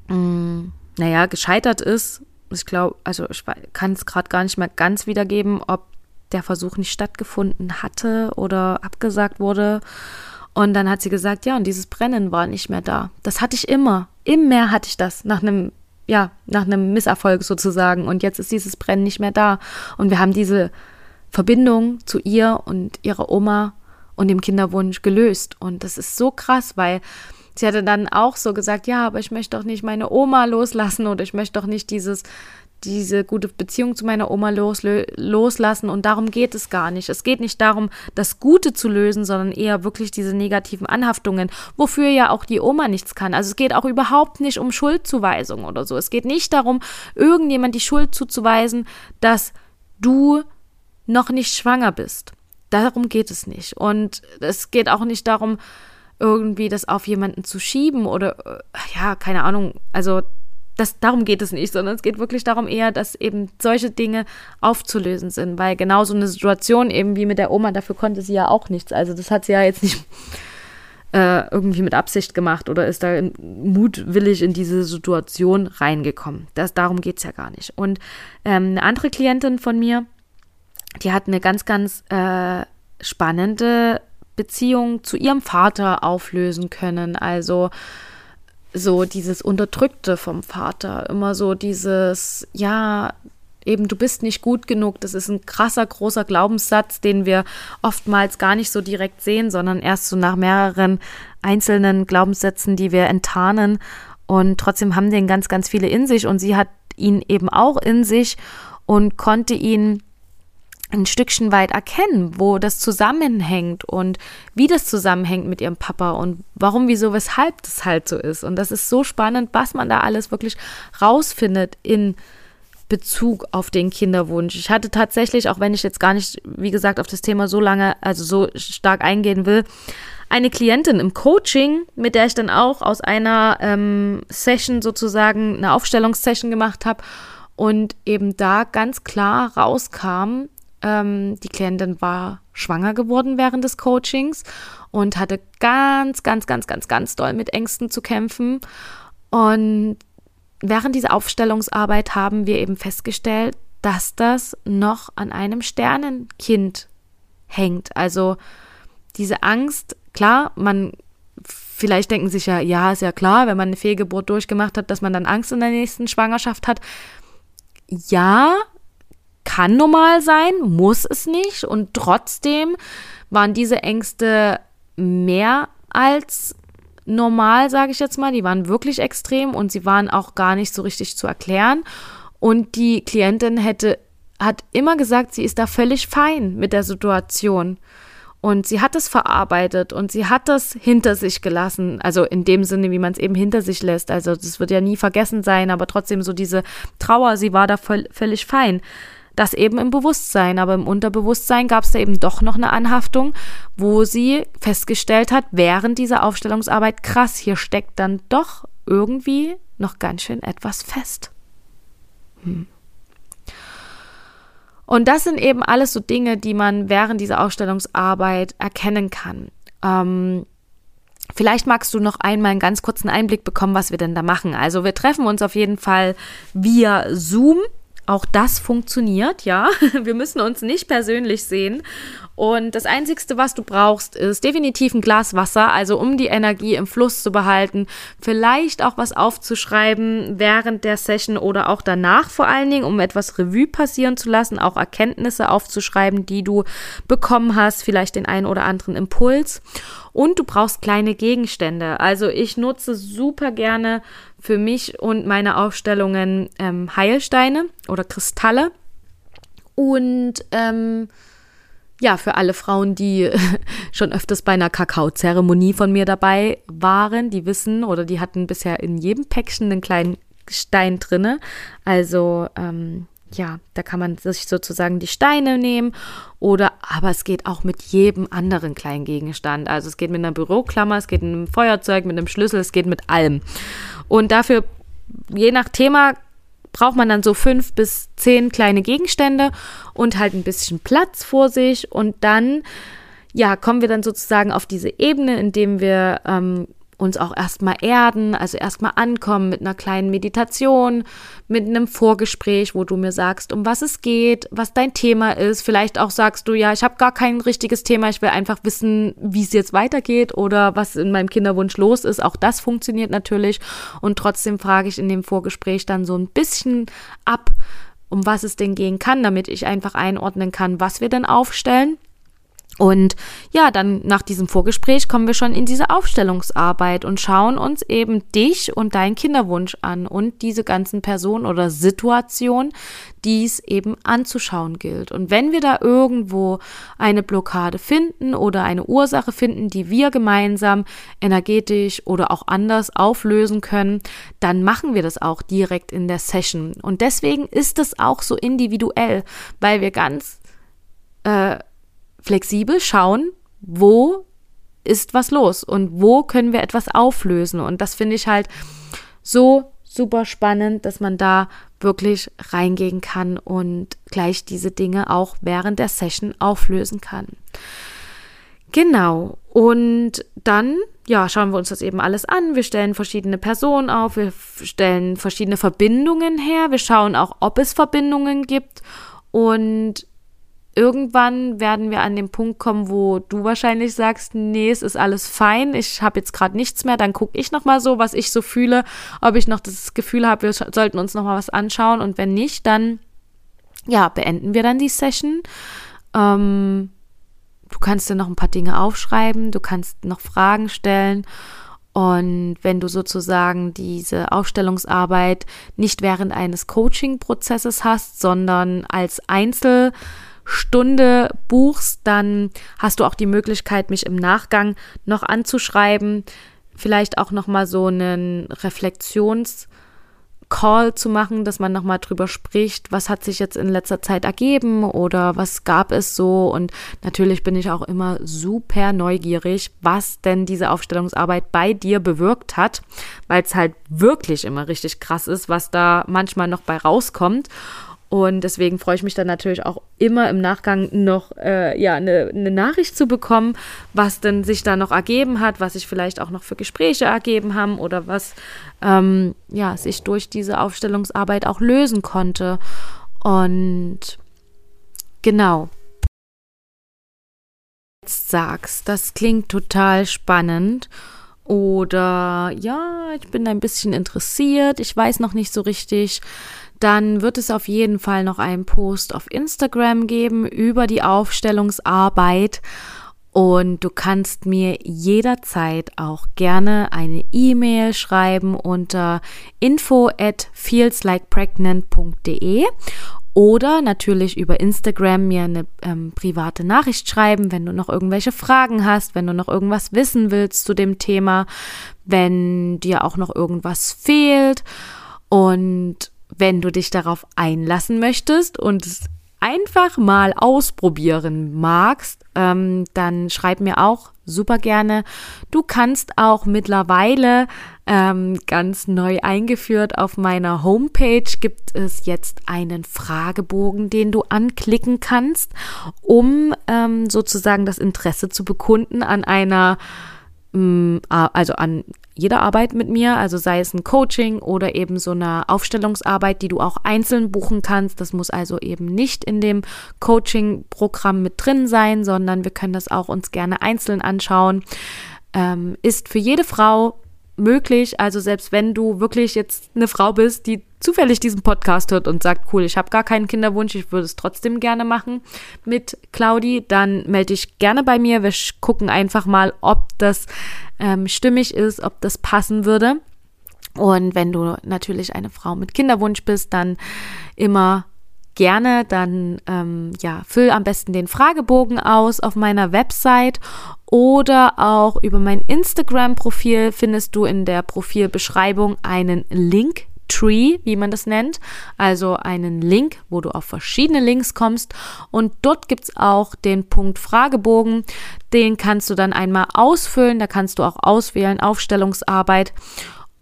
mm, naja, gescheitert ist. Ich glaube, also ich kann es gerade gar nicht mehr ganz wiedergeben, ob der Versuch nicht stattgefunden hatte oder abgesagt wurde. Und dann hat sie gesagt, ja, und dieses Brennen war nicht mehr da. Das hatte ich immer. Immer hatte ich das nach einem, ja, nach einem Misserfolg sozusagen. Und jetzt ist dieses Brennen nicht mehr da. Und wir haben diese Verbindung zu ihr und ihrer Oma und dem Kinderwunsch gelöst. Und das ist so krass, weil sie hatte dann auch so gesagt, ja, aber ich möchte doch nicht meine Oma loslassen oder ich möchte doch nicht dieses, diese gute Beziehung zu meiner Oma los, loslassen und darum geht es gar nicht. Es geht nicht darum, das Gute zu lösen, sondern eher wirklich diese negativen Anhaftungen, wofür ja auch die Oma nichts kann. Also es geht auch überhaupt nicht um Schuldzuweisung oder so. Es geht nicht darum, irgendjemand die Schuld zuzuweisen, dass du noch nicht schwanger bist. Darum geht es nicht. Und es geht auch nicht darum, irgendwie das auf jemanden zu schieben oder äh, ja, keine Ahnung. Also das, darum geht es nicht, sondern es geht wirklich darum eher, dass eben solche Dinge aufzulösen sind, weil genau so eine Situation eben wie mit der Oma, dafür konnte sie ja auch nichts. Also das hat sie ja jetzt nicht äh, irgendwie mit Absicht gemacht oder ist da mutwillig in diese Situation reingekommen. Das, darum geht es ja gar nicht. Und ähm, eine andere Klientin von mir, die hat eine ganz, ganz äh, spannende Beziehung zu ihrem Vater auflösen können. Also so dieses Unterdrückte vom Vater, immer so dieses, ja, eben du bist nicht gut genug. Das ist ein krasser, großer Glaubenssatz, den wir oftmals gar nicht so direkt sehen, sondern erst so nach mehreren einzelnen Glaubenssätzen, die wir enttarnen. Und trotzdem haben den ganz, ganz viele in sich und sie hat ihn eben auch in sich und konnte ihn ein Stückchen weit erkennen, wo das zusammenhängt und wie das zusammenhängt mit ihrem Papa und warum, wieso, weshalb das halt so ist. Und das ist so spannend, was man da alles wirklich rausfindet in Bezug auf den Kinderwunsch. Ich hatte tatsächlich, auch wenn ich jetzt gar nicht, wie gesagt, auf das Thema so lange, also so stark eingehen will, eine Klientin im Coaching, mit der ich dann auch aus einer ähm, Session sozusagen eine Aufstellungssession gemacht habe und eben da ganz klar rauskam, ähm, die Klientin war schwanger geworden während des Coachings und hatte ganz, ganz, ganz, ganz, ganz doll mit Ängsten zu kämpfen. Und während dieser Aufstellungsarbeit haben wir eben festgestellt, dass das noch an einem Sternenkind hängt. Also diese Angst, klar, man vielleicht denken sich ja, ja, ist ja klar, wenn man eine Fehlgeburt durchgemacht hat, dass man dann Angst in der nächsten Schwangerschaft hat. Ja, kann normal sein, muss es nicht. Und trotzdem waren diese Ängste mehr als normal, sage ich jetzt mal. Die waren wirklich extrem und sie waren auch gar nicht so richtig zu erklären. Und die Klientin hätte, hat immer gesagt, sie ist da völlig fein mit der Situation. Und sie hat es verarbeitet und sie hat das hinter sich gelassen. Also in dem Sinne, wie man es eben hinter sich lässt. Also das wird ja nie vergessen sein, aber trotzdem so diese Trauer, sie war da völlig fein. Das eben im Bewusstsein, aber im Unterbewusstsein gab es da eben doch noch eine Anhaftung, wo sie festgestellt hat, während dieser Aufstellungsarbeit, krass, hier steckt dann doch irgendwie noch ganz schön etwas fest. Hm. Und das sind eben alles so Dinge, die man während dieser Aufstellungsarbeit erkennen kann. Ähm, Vielleicht magst du noch einmal einen ganz kurzen Einblick bekommen, was wir denn da machen. Also wir treffen uns auf jeden Fall via Zoom. Auch das funktioniert, ja. Wir müssen uns nicht persönlich sehen. Und das Einzige, was du brauchst, ist definitiv ein Glas Wasser, also um die Energie im Fluss zu behalten. Vielleicht auch was aufzuschreiben während der Session oder auch danach vor allen Dingen, um etwas Revue passieren zu lassen, auch Erkenntnisse aufzuschreiben, die du bekommen hast, vielleicht den einen oder anderen Impuls. Und du brauchst kleine Gegenstände. Also ich nutze super gerne für mich und meine Aufstellungen ähm, Heilsteine oder Kristalle. Und ähm, ja, für alle Frauen, die schon öfters bei einer Kakaozeremonie von mir dabei waren, die wissen oder die hatten bisher in jedem Päckchen einen kleinen Stein drinne. Also ähm, ja, da kann man sich sozusagen die Steine nehmen oder, aber es geht auch mit jedem anderen kleinen Gegenstand. Also es geht mit einer Büroklammer, es geht mit einem Feuerzeug, mit einem Schlüssel, es geht mit allem. Und dafür, je nach Thema, braucht man dann so fünf bis zehn kleine Gegenstände und halt ein bisschen Platz vor sich und dann ja, kommen wir dann sozusagen auf diese Ebene, indem wir ähm, uns auch erstmal erden, also erstmal ankommen mit einer kleinen Meditation, mit einem Vorgespräch, wo du mir sagst, um was es geht, was dein Thema ist. Vielleicht auch sagst du, ja, ich habe gar kein richtiges Thema, ich will einfach wissen, wie es jetzt weitergeht oder was in meinem Kinderwunsch los ist. Auch das funktioniert natürlich. Und trotzdem frage ich in dem Vorgespräch dann so ein bisschen ab, um was es denn gehen kann, damit ich einfach einordnen kann, was wir denn aufstellen. Und ja, dann nach diesem Vorgespräch kommen wir schon in diese Aufstellungsarbeit und schauen uns eben dich und deinen Kinderwunsch an und diese ganzen Personen oder Situationen, die es eben anzuschauen gilt. Und wenn wir da irgendwo eine Blockade finden oder eine Ursache finden, die wir gemeinsam energetisch oder auch anders auflösen können, dann machen wir das auch direkt in der Session. Und deswegen ist es auch so individuell, weil wir ganz äh, flexibel schauen, wo ist was los und wo können wir etwas auflösen. Und das finde ich halt so super spannend, dass man da wirklich reingehen kann und gleich diese Dinge auch während der Session auflösen kann. Genau. Und dann, ja, schauen wir uns das eben alles an. Wir stellen verschiedene Personen auf, wir stellen verschiedene Verbindungen her, wir schauen auch, ob es Verbindungen gibt und irgendwann werden wir an den Punkt kommen, wo du wahrscheinlich sagst, nee, es ist alles fein, ich habe jetzt gerade nichts mehr, dann gucke ich nochmal so, was ich so fühle, ob ich noch das Gefühl habe, wir sollten uns nochmal was anschauen und wenn nicht, dann ja, beenden wir dann die Session. Ähm, du kannst dir noch ein paar Dinge aufschreiben, du kannst noch Fragen stellen und wenn du sozusagen diese Aufstellungsarbeit nicht während eines Coaching-Prozesses hast, sondern als Einzel- Stunde buchst, dann hast du auch die Möglichkeit, mich im Nachgang noch anzuschreiben, vielleicht auch noch mal so einen Reflexions Call zu machen, dass man nochmal drüber spricht, was hat sich jetzt in letzter Zeit ergeben oder was gab es so. Und natürlich bin ich auch immer super neugierig, was denn diese Aufstellungsarbeit bei dir bewirkt hat, weil es halt wirklich immer richtig krass ist, was da manchmal noch bei rauskommt. Und deswegen freue ich mich dann natürlich auch immer im Nachgang noch äh, ja, eine, eine Nachricht zu bekommen, was denn sich da noch ergeben hat, was sich vielleicht auch noch für Gespräche ergeben haben oder was ähm, ja, sich durch diese Aufstellungsarbeit auch lösen konnte. Und genau. Jetzt sagst, das klingt total spannend. Oder ja, ich bin ein bisschen interessiert, ich weiß noch nicht so richtig dann wird es auf jeden Fall noch einen Post auf Instagram geben über die Aufstellungsarbeit. Und du kannst mir jederzeit auch gerne eine E-Mail schreiben unter info at feelslikpregnant.de oder natürlich über Instagram mir eine ähm, private Nachricht schreiben, wenn du noch irgendwelche Fragen hast, wenn du noch irgendwas wissen willst zu dem Thema, wenn dir auch noch irgendwas fehlt. Und wenn du dich darauf einlassen möchtest und es einfach mal ausprobieren magst, ähm, dann schreib mir auch super gerne. Du kannst auch mittlerweile ähm, ganz neu eingeführt auf meiner Homepage gibt es jetzt einen Fragebogen, den du anklicken kannst, um ähm, sozusagen das Interesse zu bekunden an einer also an jeder Arbeit mit mir, also sei es ein Coaching oder eben so eine Aufstellungsarbeit, die du auch einzeln buchen kannst. Das muss also eben nicht in dem Coaching-Programm mit drin sein, sondern wir können das auch uns gerne einzeln anschauen. Ähm, ist für jede Frau möglich. Also selbst wenn du wirklich jetzt eine Frau bist, die zufällig diesen Podcast hört und sagt, cool, ich habe gar keinen Kinderwunsch, ich würde es trotzdem gerne machen mit Claudi, dann melde dich gerne bei mir. Wir gucken einfach mal, ob das ähm, stimmig ist, ob das passen würde. Und wenn du natürlich eine Frau mit Kinderwunsch bist, dann immer gerne, dann ähm, ja, füll am besten den Fragebogen aus auf meiner Website oder auch über mein Instagram-Profil findest du in der Profilbeschreibung einen Link Tree, wie man das nennt, also einen Link, wo du auf verschiedene Links kommst. Und dort gibt es auch den Punkt Fragebogen. Den kannst du dann einmal ausfüllen. Da kannst du auch auswählen, Aufstellungsarbeit.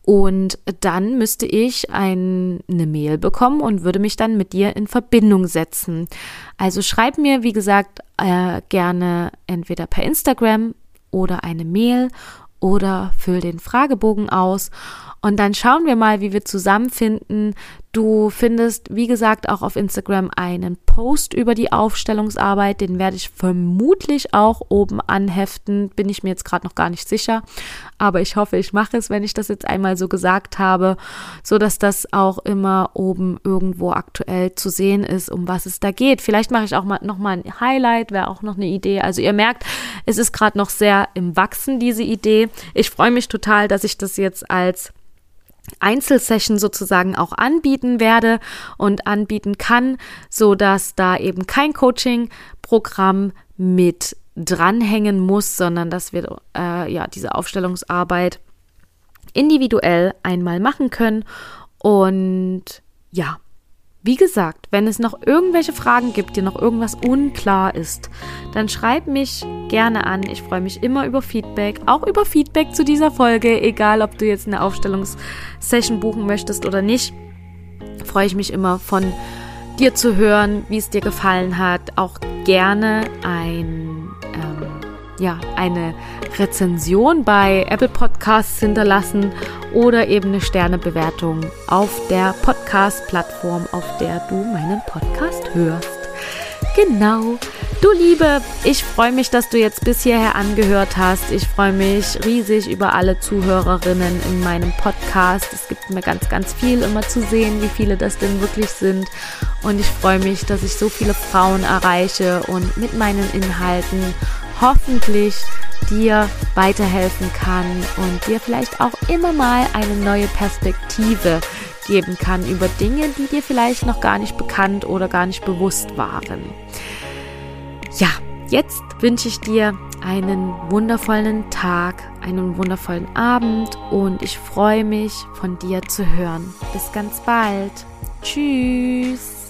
Und dann müsste ich ein, eine Mail bekommen und würde mich dann mit dir in Verbindung setzen. Also schreib mir, wie gesagt, äh, gerne entweder per Instagram oder eine Mail oder füll den Fragebogen aus und dann schauen wir mal, wie wir zusammenfinden. Du findest, wie gesagt, auch auf Instagram einen Post über die Aufstellungsarbeit. Den werde ich vermutlich auch oben anheften. Bin ich mir jetzt gerade noch gar nicht sicher. Aber ich hoffe, ich mache es, wenn ich das jetzt einmal so gesagt habe, so dass das auch immer oben irgendwo aktuell zu sehen ist, um was es da geht. Vielleicht mache ich auch mal noch mal ein Highlight, wäre auch noch eine Idee. Also ihr merkt, es ist gerade noch sehr im Wachsen, diese Idee. Ich freue mich total, dass ich das jetzt als Einzelsession sozusagen auch anbieten werde und anbieten kann, so dass da eben kein Coaching-Programm mit dranhängen muss, sondern dass wir äh, ja diese Aufstellungsarbeit individuell einmal machen können. Und ja, wie gesagt, wenn es noch irgendwelche Fragen gibt, dir noch irgendwas unklar ist, dann schreib mich gerne an. Ich freue mich immer über Feedback, auch über Feedback zu dieser Folge, egal ob du jetzt eine Aufstellungssession buchen möchtest oder nicht. Freue ich mich immer von dir zu hören, wie es dir gefallen hat. Auch gerne ein ähm, ja, eine Rezension bei Apple Podcasts hinterlassen oder eben eine Sternebewertung auf der Podcast-Plattform, auf der du meinen Podcast hörst. Genau. Du Liebe, ich freue mich, dass du jetzt bis hierher angehört hast. Ich freue mich riesig über alle Zuhörerinnen in meinem Podcast. Es gibt mir ganz, ganz viel immer zu sehen, wie viele das denn wirklich sind. Und ich freue mich, dass ich so viele Frauen erreiche und mit meinen Inhalten hoffentlich dir weiterhelfen kann und dir vielleicht auch immer mal eine neue Perspektive geben kann über Dinge, die dir vielleicht noch gar nicht bekannt oder gar nicht bewusst waren. Ja, jetzt wünsche ich dir einen wundervollen Tag, einen wundervollen Abend und ich freue mich von dir zu hören. Bis ganz bald. Tschüss.